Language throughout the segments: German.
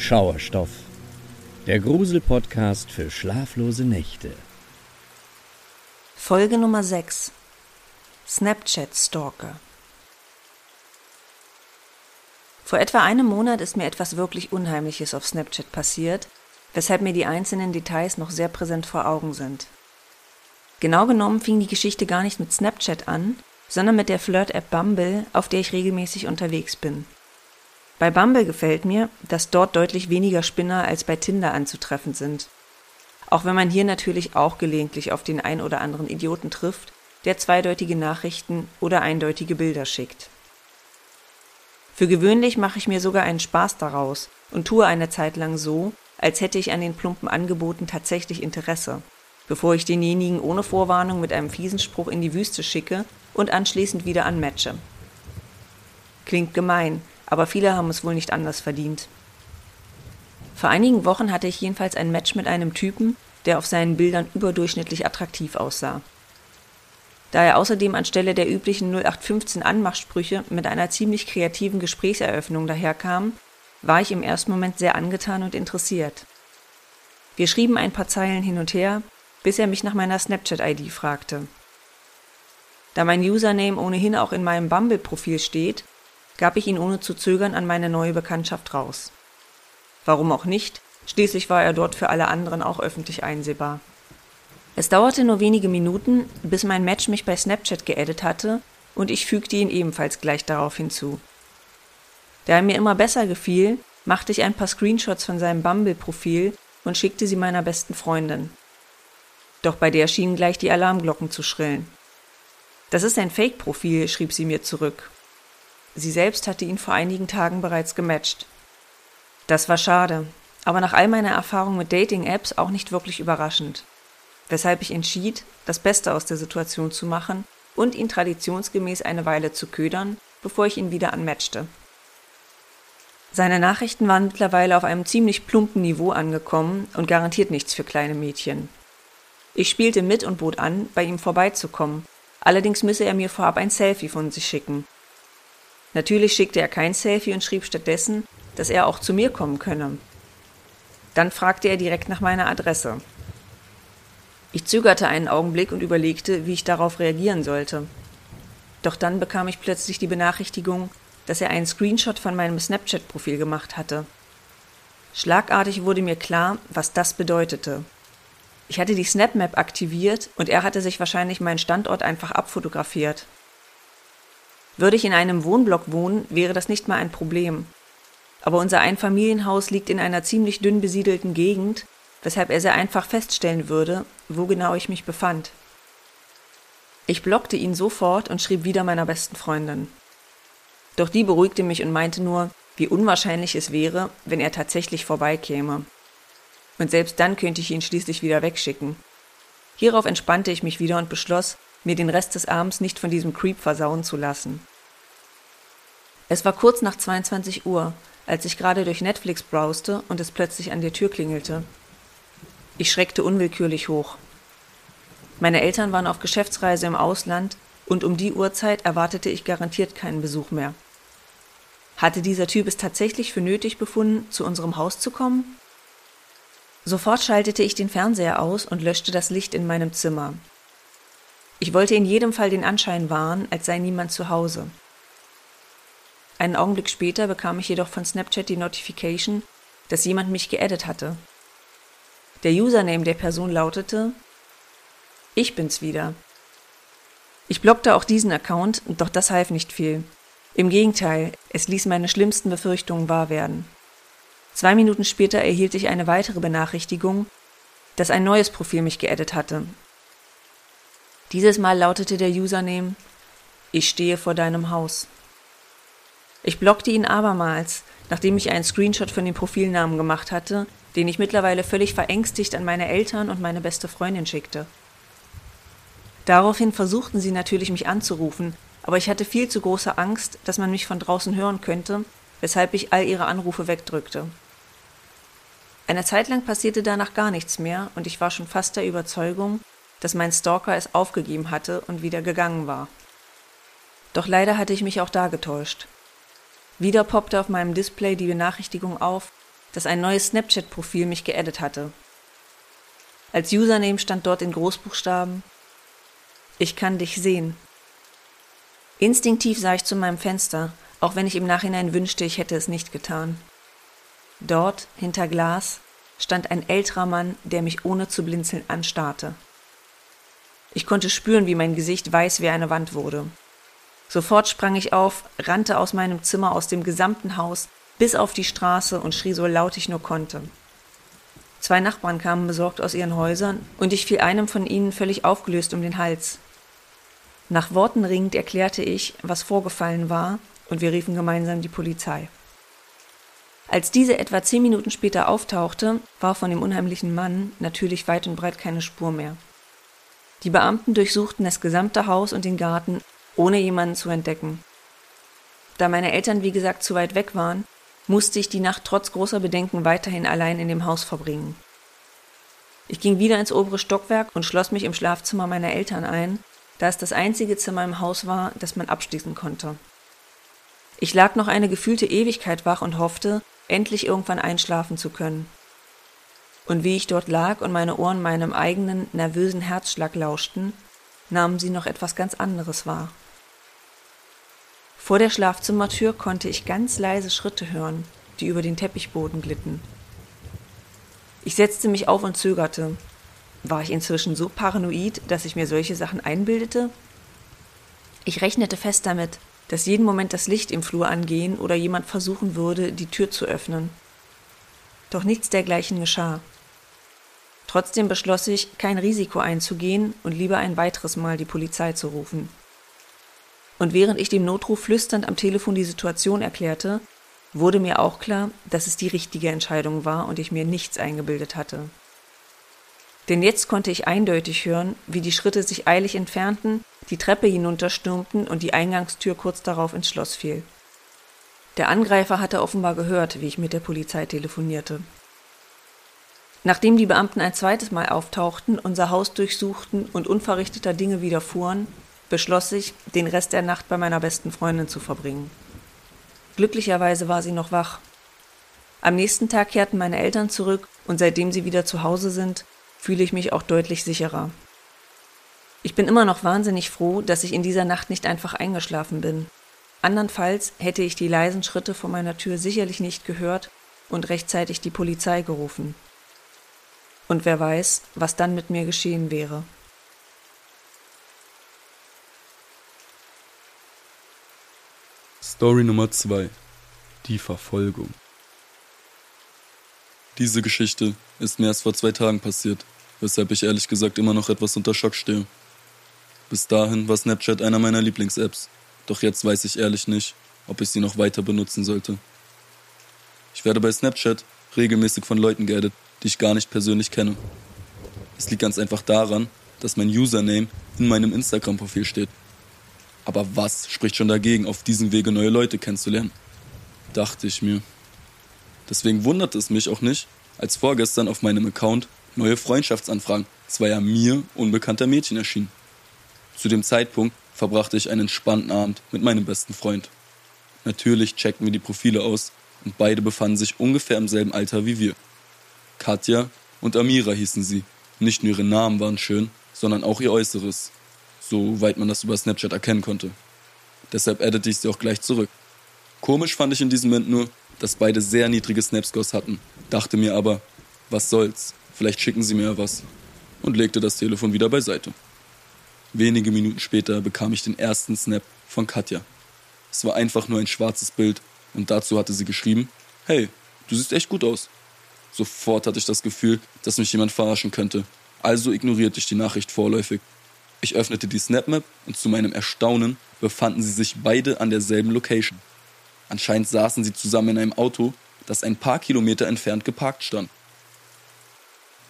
Schauerstoff, der Grusel-Podcast für schlaflose Nächte. Folge Nummer 6 Snapchat Stalker Vor etwa einem Monat ist mir etwas wirklich Unheimliches auf Snapchat passiert, weshalb mir die einzelnen Details noch sehr präsent vor Augen sind. Genau genommen fing die Geschichte gar nicht mit Snapchat an, sondern mit der Flirt-App Bumble, auf der ich regelmäßig unterwegs bin. Bei Bumble gefällt mir, dass dort deutlich weniger Spinner als bei Tinder anzutreffen sind. Auch wenn man hier natürlich auch gelegentlich auf den ein oder anderen Idioten trifft, der zweideutige Nachrichten oder eindeutige Bilder schickt. Für gewöhnlich mache ich mir sogar einen Spaß daraus und tue eine Zeit lang so, als hätte ich an den plumpen Angeboten tatsächlich Interesse, bevor ich denjenigen ohne Vorwarnung mit einem fiesen Spruch in die Wüste schicke und anschließend wieder anmatche. Klingt gemein, aber viele haben es wohl nicht anders verdient. Vor einigen Wochen hatte ich jedenfalls ein Match mit einem Typen, der auf seinen Bildern überdurchschnittlich attraktiv aussah. Da er außerdem anstelle der üblichen 0815 Anmachsprüche mit einer ziemlich kreativen Gesprächseröffnung daherkam, war ich im ersten Moment sehr angetan und interessiert. Wir schrieben ein paar Zeilen hin und her, bis er mich nach meiner Snapchat-ID fragte. Da mein Username ohnehin auch in meinem Bumble-Profil steht, gab ich ihn ohne zu zögern an meine neue Bekanntschaft raus. Warum auch nicht, schließlich war er dort für alle anderen auch öffentlich einsehbar. Es dauerte nur wenige Minuten, bis mein Match mich bei Snapchat geaddet hatte und ich fügte ihn ebenfalls gleich darauf hinzu. Da er mir immer besser gefiel, machte ich ein paar Screenshots von seinem Bumble-Profil und schickte sie meiner besten Freundin. Doch bei der schienen gleich die Alarmglocken zu schrillen. Das ist ein Fake-Profil, schrieb sie mir zurück. Sie selbst hatte ihn vor einigen Tagen bereits gematcht. Das war schade, aber nach all meiner Erfahrung mit Dating-Apps auch nicht wirklich überraschend. Weshalb ich entschied, das Beste aus der Situation zu machen und ihn traditionsgemäß eine Weile zu ködern, bevor ich ihn wieder anmatchte. Seine Nachrichten waren mittlerweile auf einem ziemlich plumpen Niveau angekommen und garantiert nichts für kleine Mädchen. Ich spielte mit und bot an, bei ihm vorbeizukommen, allerdings müsse er mir vorab ein Selfie von sich schicken, Natürlich schickte er kein Selfie und schrieb stattdessen, dass er auch zu mir kommen könne. Dann fragte er direkt nach meiner Adresse. Ich zögerte einen Augenblick und überlegte, wie ich darauf reagieren sollte. Doch dann bekam ich plötzlich die Benachrichtigung, dass er einen Screenshot von meinem Snapchat-Profil gemacht hatte. Schlagartig wurde mir klar, was das bedeutete. Ich hatte die SnapMap aktiviert und er hatte sich wahrscheinlich meinen Standort einfach abfotografiert. Würde ich in einem Wohnblock wohnen, wäre das nicht mal ein Problem. Aber unser Einfamilienhaus liegt in einer ziemlich dünn besiedelten Gegend, weshalb er sehr einfach feststellen würde, wo genau ich mich befand. Ich blockte ihn sofort und schrieb wieder meiner besten Freundin. Doch die beruhigte mich und meinte nur, wie unwahrscheinlich es wäre, wenn er tatsächlich vorbeikäme. Und selbst dann könnte ich ihn schließlich wieder wegschicken. Hierauf entspannte ich mich wieder und beschloss, mir den Rest des Abends nicht von diesem Creep versauen zu lassen. Es war kurz nach 22 Uhr, als ich gerade durch Netflix brauste und es plötzlich an der Tür klingelte. Ich schreckte unwillkürlich hoch. Meine Eltern waren auf Geschäftsreise im Ausland und um die Uhrzeit erwartete ich garantiert keinen Besuch mehr. Hatte dieser Typ es tatsächlich für nötig befunden, zu unserem Haus zu kommen? Sofort schaltete ich den Fernseher aus und löschte das Licht in meinem Zimmer. Ich wollte in jedem Fall den Anschein wahren, als sei niemand zu Hause. Einen Augenblick später bekam ich jedoch von Snapchat die Notification, dass jemand mich geaddet hatte. Der Username der Person lautete Ich bin's wieder. Ich blockte auch diesen Account, doch das half nicht viel. Im Gegenteil, es ließ meine schlimmsten Befürchtungen wahr werden. Zwei Minuten später erhielt ich eine weitere Benachrichtigung, dass ein neues Profil mich geaddet hatte. Dieses Mal lautete der Username Ich stehe vor deinem Haus. Ich blockte ihn abermals, nachdem ich einen Screenshot von dem Profilnamen gemacht hatte, den ich mittlerweile völlig verängstigt an meine Eltern und meine beste Freundin schickte. Daraufhin versuchten sie natürlich mich anzurufen, aber ich hatte viel zu große Angst, dass man mich von draußen hören könnte, weshalb ich all ihre Anrufe wegdrückte. Eine Zeit lang passierte danach gar nichts mehr und ich war schon fast der Überzeugung, dass mein Stalker es aufgegeben hatte und wieder gegangen war. Doch leider hatte ich mich auch da getäuscht. Wieder poppte auf meinem Display die Benachrichtigung auf, dass ein neues Snapchat-Profil mich geaddet hatte. Als Username stand dort in Großbuchstaben Ich kann dich sehen. Instinktiv sah ich zu meinem Fenster, auch wenn ich im Nachhinein wünschte, ich hätte es nicht getan. Dort, hinter Glas, stand ein älterer Mann, der mich ohne zu blinzeln anstarrte. Ich konnte spüren, wie mein Gesicht weiß wie eine Wand wurde. Sofort sprang ich auf, rannte aus meinem Zimmer, aus dem gesamten Haus, bis auf die Straße und schrie so laut ich nur konnte. Zwei Nachbarn kamen besorgt aus ihren Häusern, und ich fiel einem von ihnen völlig aufgelöst um den Hals. Nach Worten ringend erklärte ich, was vorgefallen war, und wir riefen gemeinsam die Polizei. Als diese etwa zehn Minuten später auftauchte, war von dem unheimlichen Mann natürlich weit und breit keine Spur mehr. Die Beamten durchsuchten das gesamte Haus und den Garten, ohne jemanden zu entdecken. Da meine Eltern wie gesagt zu weit weg waren, musste ich die Nacht trotz großer Bedenken weiterhin allein in dem Haus verbringen. Ich ging wieder ins obere Stockwerk und schloss mich im Schlafzimmer meiner Eltern ein, da es das einzige Zimmer im Haus war, das man abschließen konnte. Ich lag noch eine gefühlte Ewigkeit wach und hoffte, endlich irgendwann einschlafen zu können. Und wie ich dort lag und meine Ohren meinem eigenen nervösen Herzschlag lauschten, nahmen sie noch etwas ganz anderes wahr. Vor der Schlafzimmertür konnte ich ganz leise Schritte hören, die über den Teppichboden glitten. Ich setzte mich auf und zögerte. War ich inzwischen so paranoid, dass ich mir solche Sachen einbildete? Ich rechnete fest damit, dass jeden Moment das Licht im Flur angehen oder jemand versuchen würde, die Tür zu öffnen. Doch nichts dergleichen geschah. Trotzdem beschloss ich, kein Risiko einzugehen und lieber ein weiteres Mal die Polizei zu rufen. Und während ich dem Notruf flüsternd am Telefon die Situation erklärte, wurde mir auch klar, dass es die richtige Entscheidung war und ich mir nichts eingebildet hatte. Denn jetzt konnte ich eindeutig hören, wie die Schritte sich eilig entfernten, die Treppe hinunterstürmten und die Eingangstür kurz darauf ins Schloss fiel. Der Angreifer hatte offenbar gehört, wie ich mit der Polizei telefonierte. Nachdem die Beamten ein zweites Mal auftauchten, unser Haus durchsuchten und unverrichteter Dinge widerfuhren, beschloss ich, den Rest der Nacht bei meiner besten Freundin zu verbringen. Glücklicherweise war sie noch wach. Am nächsten Tag kehrten meine Eltern zurück und seitdem sie wieder zu Hause sind, fühle ich mich auch deutlich sicherer. Ich bin immer noch wahnsinnig froh, dass ich in dieser Nacht nicht einfach eingeschlafen bin. Andernfalls hätte ich die leisen Schritte vor meiner Tür sicherlich nicht gehört und rechtzeitig die Polizei gerufen. Und wer weiß, was dann mit mir geschehen wäre. Story Nummer 2. Die Verfolgung. Diese Geschichte ist mir erst vor zwei Tagen passiert, weshalb ich ehrlich gesagt immer noch etwas unter Schock stehe. Bis dahin war Snapchat einer meiner Lieblings-Apps, doch jetzt weiß ich ehrlich nicht, ob ich sie noch weiter benutzen sollte. Ich werde bei Snapchat regelmäßig von Leuten geaddet, die ich gar nicht persönlich kenne. Es liegt ganz einfach daran, dass mein Username in meinem Instagram-Profil steht aber was spricht schon dagegen, auf diesem Wege neue Leute kennenzulernen? Dachte ich mir. Deswegen wundert es mich auch nicht, als vorgestern auf meinem Account neue Freundschaftsanfragen zweier mir unbekannter Mädchen erschienen. Zu dem Zeitpunkt verbrachte ich einen entspannten Abend mit meinem besten Freund. Natürlich checkten wir die Profile aus und beide befanden sich ungefähr im selben Alter wie wir. Katja und Amira hießen sie. Nicht nur ihre Namen waren schön, sondern auch ihr Äußeres soweit man das über Snapchat erkennen konnte. Deshalb addete ich sie auch gleich zurück. Komisch fand ich in diesem Moment nur, dass beide sehr niedrige Snapscores hatten, dachte mir aber, was soll's, vielleicht schicken sie mir was und legte das Telefon wieder beiseite. Wenige Minuten später bekam ich den ersten Snap von Katja. Es war einfach nur ein schwarzes Bild und dazu hatte sie geschrieben, hey, du siehst echt gut aus. Sofort hatte ich das Gefühl, dass mich jemand verarschen könnte, also ignorierte ich die Nachricht vorläufig ich öffnete die SnapMap und zu meinem Erstaunen befanden sie sich beide an derselben Location. Anscheinend saßen sie zusammen in einem Auto, das ein paar Kilometer entfernt geparkt stand.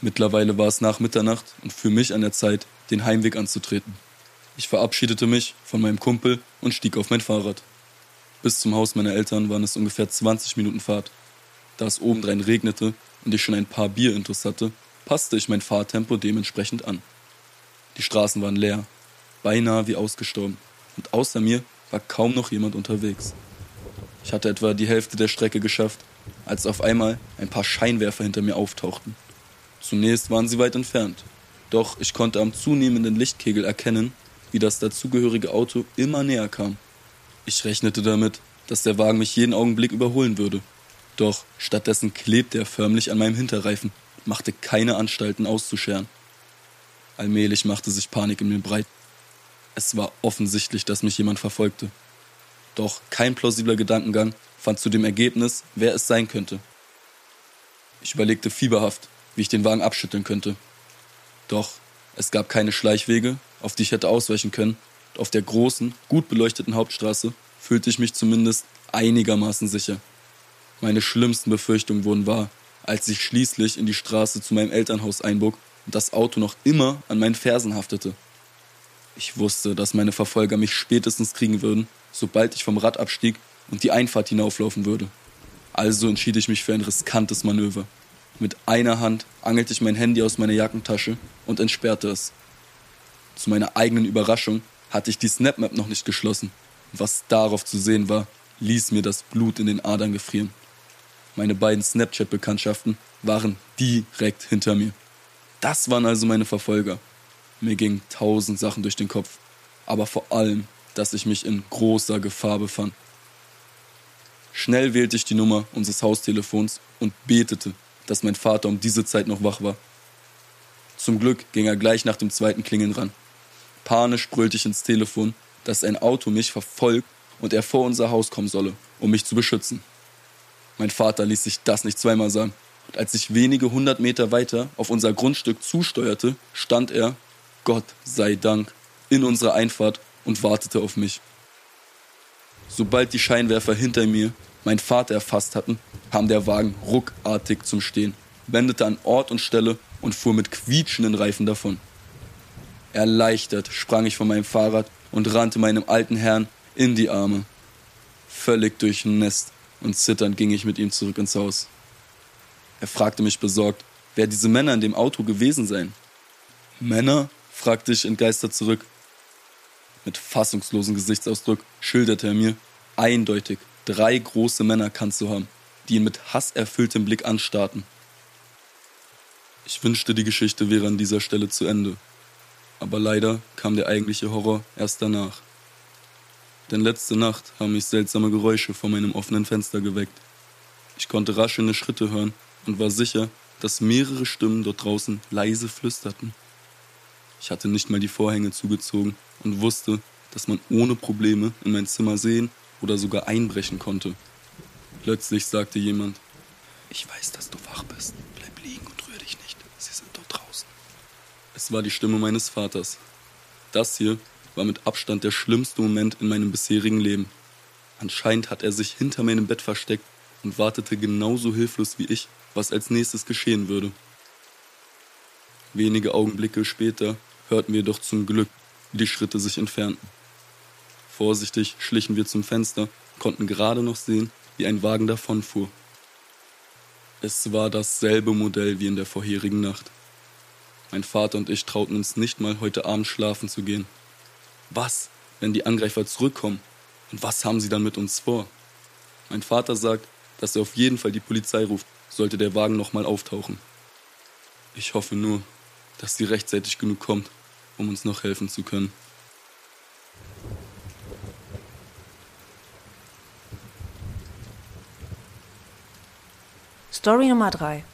Mittlerweile war es nach Mitternacht und für mich an der Zeit, den Heimweg anzutreten. Ich verabschiedete mich von meinem Kumpel und stieg auf mein Fahrrad. Bis zum Haus meiner Eltern waren es ungefähr 20 Minuten Fahrt. Da es obendrein regnete und ich schon ein paar Bierintus hatte, passte ich mein Fahrtempo dementsprechend an. Die Straßen waren leer, beinahe wie ausgestorben, und außer mir war kaum noch jemand unterwegs. Ich hatte etwa die Hälfte der Strecke geschafft, als auf einmal ein paar Scheinwerfer hinter mir auftauchten. Zunächst waren sie weit entfernt, doch ich konnte am zunehmenden Lichtkegel erkennen, wie das dazugehörige Auto immer näher kam. Ich rechnete damit, dass der Wagen mich jeden Augenblick überholen würde. Doch stattdessen klebte er förmlich an meinem Hinterreifen machte keine Anstalten auszuscheren. Allmählich machte sich Panik in mir breit. Es war offensichtlich, dass mich jemand verfolgte. Doch kein plausibler Gedankengang fand zu dem Ergebnis, wer es sein könnte. Ich überlegte fieberhaft, wie ich den Wagen abschütteln könnte. Doch es gab keine Schleichwege, auf die ich hätte ausweichen können. Auf der großen, gut beleuchteten Hauptstraße fühlte ich mich zumindest einigermaßen sicher. Meine schlimmsten Befürchtungen wurden wahr, als ich schließlich in die Straße zu meinem Elternhaus einbog und das Auto noch immer an meinen Fersen haftete. Ich wusste, dass meine Verfolger mich spätestens kriegen würden, sobald ich vom Rad abstieg und die Einfahrt hinauflaufen würde. Also entschied ich mich für ein riskantes Manöver. Mit einer Hand angelte ich mein Handy aus meiner Jackentasche und entsperrte es. Zu meiner eigenen Überraschung hatte ich die SnapMap noch nicht geschlossen. Was darauf zu sehen war, ließ mir das Blut in den Adern gefrieren. Meine beiden Snapchat-Bekanntschaften waren direkt hinter mir. Das waren also meine Verfolger. Mir gingen tausend Sachen durch den Kopf, aber vor allem, dass ich mich in großer Gefahr befand. Schnell wählte ich die Nummer unseres Haustelefons und betete, dass mein Vater um diese Zeit noch wach war. Zum Glück ging er gleich nach dem zweiten Klingeln ran. Panisch brüllte ich ins Telefon, dass ein Auto mich verfolgt und er vor unser Haus kommen solle, um mich zu beschützen. Mein Vater ließ sich das nicht zweimal sagen. Und als ich wenige hundert Meter weiter auf unser Grundstück zusteuerte, stand er, Gott sei Dank, in unserer Einfahrt und wartete auf mich. Sobald die Scheinwerfer hinter mir mein Vater erfasst hatten, kam der Wagen ruckartig zum Stehen, wendete an Ort und Stelle und fuhr mit quietschenden Reifen davon. Erleichtert sprang ich von meinem Fahrrad und rannte meinem alten Herrn in die Arme. Völlig durchnässt und zitternd ging ich mit ihm zurück ins Haus. Er fragte mich besorgt, wer diese Männer in dem Auto gewesen seien. Männer? fragte ich entgeistert zurück. Mit fassungslosem Gesichtsausdruck schilderte er mir, eindeutig drei große Männer kannt zu haben, die ihn mit hasserfülltem Blick anstarrten. Ich wünschte, die Geschichte wäre an dieser Stelle zu Ende. Aber leider kam der eigentliche Horror erst danach. Denn letzte Nacht haben mich seltsame Geräusche vor meinem offenen Fenster geweckt. Ich konnte raschelnde Schritte hören und war sicher, dass mehrere Stimmen dort draußen leise flüsterten. Ich hatte nicht mal die Vorhänge zugezogen und wusste, dass man ohne Probleme in mein Zimmer sehen oder sogar einbrechen konnte. Plötzlich sagte jemand, ich weiß, dass du wach bist. Bleib liegen und rühr dich nicht. Sie sind dort draußen. Es war die Stimme meines Vaters. Das hier war mit Abstand der schlimmste Moment in meinem bisherigen Leben. Anscheinend hat er sich hinter meinem Bett versteckt und wartete genauso hilflos wie ich, was als nächstes geschehen würde. Wenige Augenblicke später hörten wir doch zum Glück, wie die Schritte sich entfernten. Vorsichtig schlichen wir zum Fenster, konnten gerade noch sehen, wie ein Wagen davonfuhr. Es war dasselbe Modell wie in der vorherigen Nacht. Mein Vater und ich trauten uns nicht mal, heute Abend schlafen zu gehen. Was, wenn die Angreifer zurückkommen? Und was haben sie dann mit uns vor? Mein Vater sagt, dass er auf jeden Fall die Polizei ruft, sollte der Wagen nochmal auftauchen. Ich hoffe nur, dass sie rechtzeitig genug kommt, um uns noch helfen zu können. Story Nummer 3.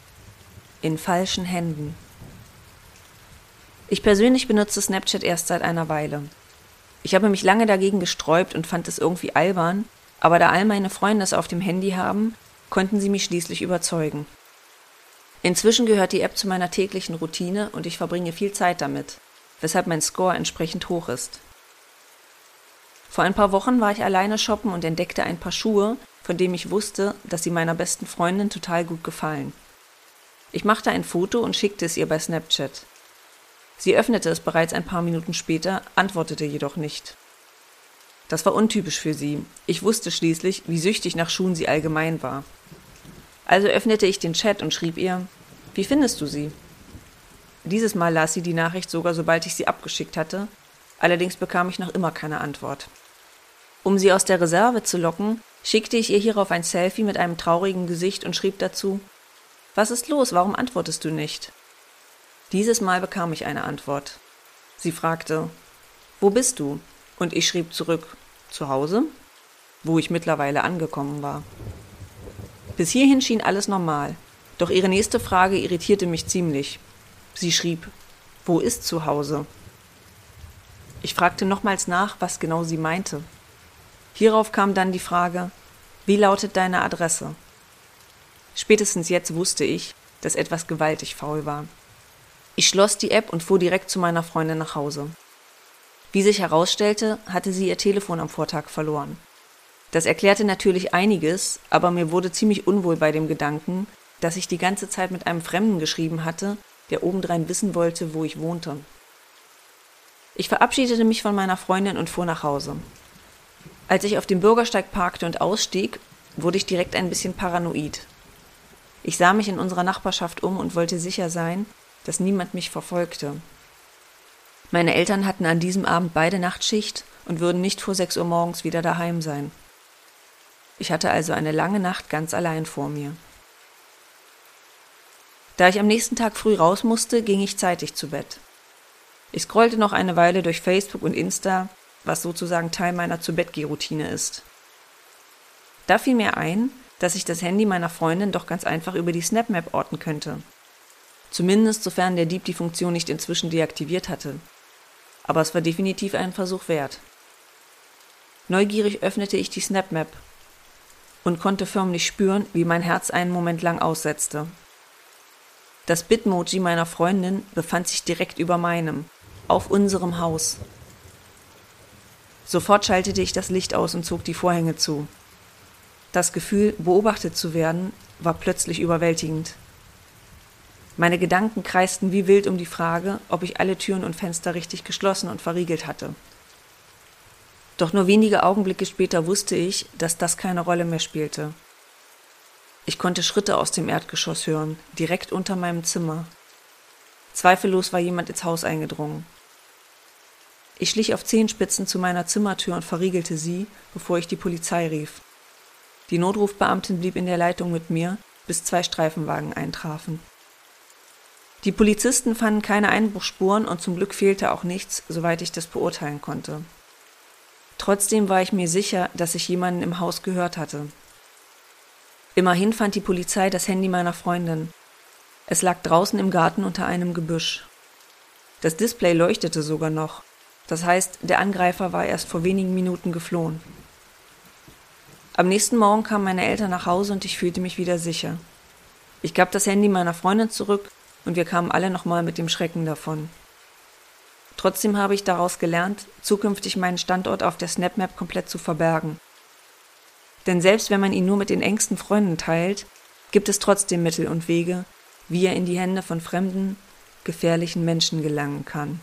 In falschen Händen. Ich persönlich benutze Snapchat erst seit einer Weile. Ich habe mich lange dagegen gesträubt und fand es irgendwie albern, aber da all meine Freunde es auf dem Handy haben, konnten sie mich schließlich überzeugen. Inzwischen gehört die App zu meiner täglichen Routine und ich verbringe viel Zeit damit, weshalb mein Score entsprechend hoch ist. Vor ein paar Wochen war ich alleine shoppen und entdeckte ein paar Schuhe, von denen ich wusste, dass sie meiner besten Freundin total gut gefallen. Ich machte ein Foto und schickte es ihr bei Snapchat. Sie öffnete es bereits ein paar Minuten später, antwortete jedoch nicht. Das war untypisch für sie. Ich wusste schließlich, wie süchtig nach Schuhen sie allgemein war. Also öffnete ich den Chat und schrieb ihr, wie findest du sie? Dieses Mal las sie die Nachricht sogar, sobald ich sie abgeschickt hatte, allerdings bekam ich noch immer keine Antwort. Um sie aus der Reserve zu locken, schickte ich ihr hierauf ein Selfie mit einem traurigen Gesicht und schrieb dazu Was ist los, warum antwortest du nicht? Dieses Mal bekam ich eine Antwort. Sie fragte Wo bist du? Und ich schrieb zurück Zu Hause, wo ich mittlerweile angekommen war. Bis hierhin schien alles normal, doch ihre nächste Frage irritierte mich ziemlich. Sie schrieb Wo ist zu Hause? Ich fragte nochmals nach, was genau sie meinte. Hierauf kam dann die Frage, wie lautet deine Adresse? Spätestens jetzt wusste ich, dass etwas gewaltig faul war. Ich schloss die App und fuhr direkt zu meiner Freundin nach Hause. Wie sich herausstellte, hatte sie ihr Telefon am Vortag verloren. Das erklärte natürlich einiges, aber mir wurde ziemlich unwohl bei dem Gedanken, dass ich die ganze Zeit mit einem Fremden geschrieben hatte, der obendrein wissen wollte, wo ich wohnte. Ich verabschiedete mich von meiner Freundin und fuhr nach Hause. Als ich auf dem Bürgersteig parkte und ausstieg, wurde ich direkt ein bisschen paranoid. Ich sah mich in unserer Nachbarschaft um und wollte sicher sein, dass niemand mich verfolgte. Meine Eltern hatten an diesem Abend beide Nachtschicht und würden nicht vor sechs Uhr morgens wieder daheim sein. Ich hatte also eine lange Nacht ganz allein vor mir. Da ich am nächsten Tag früh raus musste, ging ich zeitig zu Bett. Ich scrollte noch eine Weile durch Facebook und Insta, was sozusagen Teil meiner Zu-Bett-Geh-Routine ist. Da fiel mir ein, dass ich das Handy meiner Freundin doch ganz einfach über die SnapMap orten könnte. Zumindest sofern der Dieb die Funktion nicht inzwischen deaktiviert hatte. Aber es war definitiv einen Versuch wert. Neugierig öffnete ich die SnapMap und konnte förmlich spüren, wie mein Herz einen Moment lang aussetzte. Das Bitmoji meiner Freundin befand sich direkt über meinem, auf unserem Haus. Sofort schaltete ich das Licht aus und zog die Vorhänge zu. Das Gefühl, beobachtet zu werden, war plötzlich überwältigend. Meine Gedanken kreisten wie wild um die Frage, ob ich alle Türen und Fenster richtig geschlossen und verriegelt hatte. Doch nur wenige Augenblicke später wusste ich, dass das keine Rolle mehr spielte. Ich konnte Schritte aus dem Erdgeschoss hören, direkt unter meinem Zimmer. Zweifellos war jemand ins Haus eingedrungen. Ich schlich auf Zehenspitzen zu meiner Zimmertür und verriegelte sie, bevor ich die Polizei rief. Die Notrufbeamtin blieb in der Leitung mit mir, bis zwei Streifenwagen eintrafen. Die Polizisten fanden keine Einbruchspuren und zum Glück fehlte auch nichts, soweit ich das beurteilen konnte. Trotzdem war ich mir sicher, dass ich jemanden im Haus gehört hatte. Immerhin fand die Polizei das Handy meiner Freundin. Es lag draußen im Garten unter einem Gebüsch. Das Display leuchtete sogar noch, das heißt, der Angreifer war erst vor wenigen Minuten geflohen. Am nächsten Morgen kamen meine Eltern nach Hause und ich fühlte mich wieder sicher. Ich gab das Handy meiner Freundin zurück und wir kamen alle nochmal mit dem Schrecken davon. Trotzdem habe ich daraus gelernt, zukünftig meinen Standort auf der SnapMap komplett zu verbergen. Denn selbst wenn man ihn nur mit den engsten Freunden teilt, gibt es trotzdem Mittel und Wege, wie er in die Hände von fremden, gefährlichen Menschen gelangen kann.